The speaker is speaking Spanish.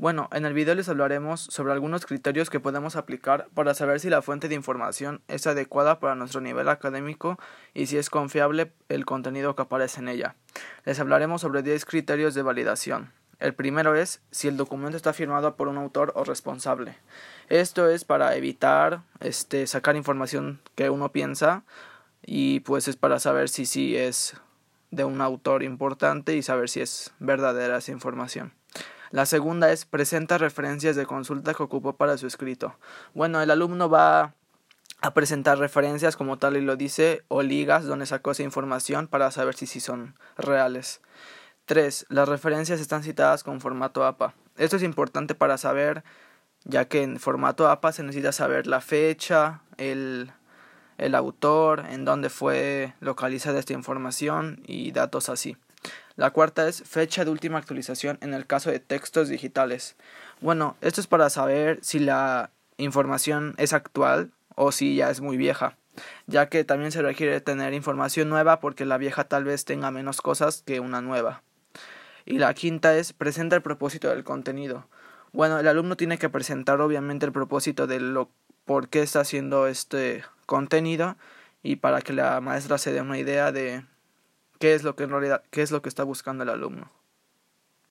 Bueno, en el video les hablaremos sobre algunos criterios que podemos aplicar para saber si la fuente de información es adecuada para nuestro nivel académico y si es confiable el contenido que aparece en ella. Les hablaremos sobre 10 criterios de validación. El primero es si el documento está firmado por un autor o responsable. Esto es para evitar este, sacar información que uno piensa y pues es para saber si sí es de un autor importante y saber si es verdadera esa información. La segunda es presenta referencias de consulta que ocupó para su escrito. Bueno, el alumno va a presentar referencias como tal y lo dice o ligas donde sacó esa información para saber si sí son reales. 3. Las referencias están citadas con formato APA. Esto es importante para saber, ya que en formato APA se necesita saber la fecha, el, el autor, en dónde fue localizada esta información y datos así. La cuarta es fecha de última actualización en el caso de textos digitales. Bueno, esto es para saber si la información es actual o si ya es muy vieja, ya que también se requiere tener información nueva porque la vieja tal vez tenga menos cosas que una nueva. Y la quinta es presenta el propósito del contenido. Bueno, el alumno tiene que presentar obviamente el propósito de lo por qué está haciendo este contenido y para que la maestra se dé una idea de qué es lo que en realidad, qué es lo que está buscando el alumno.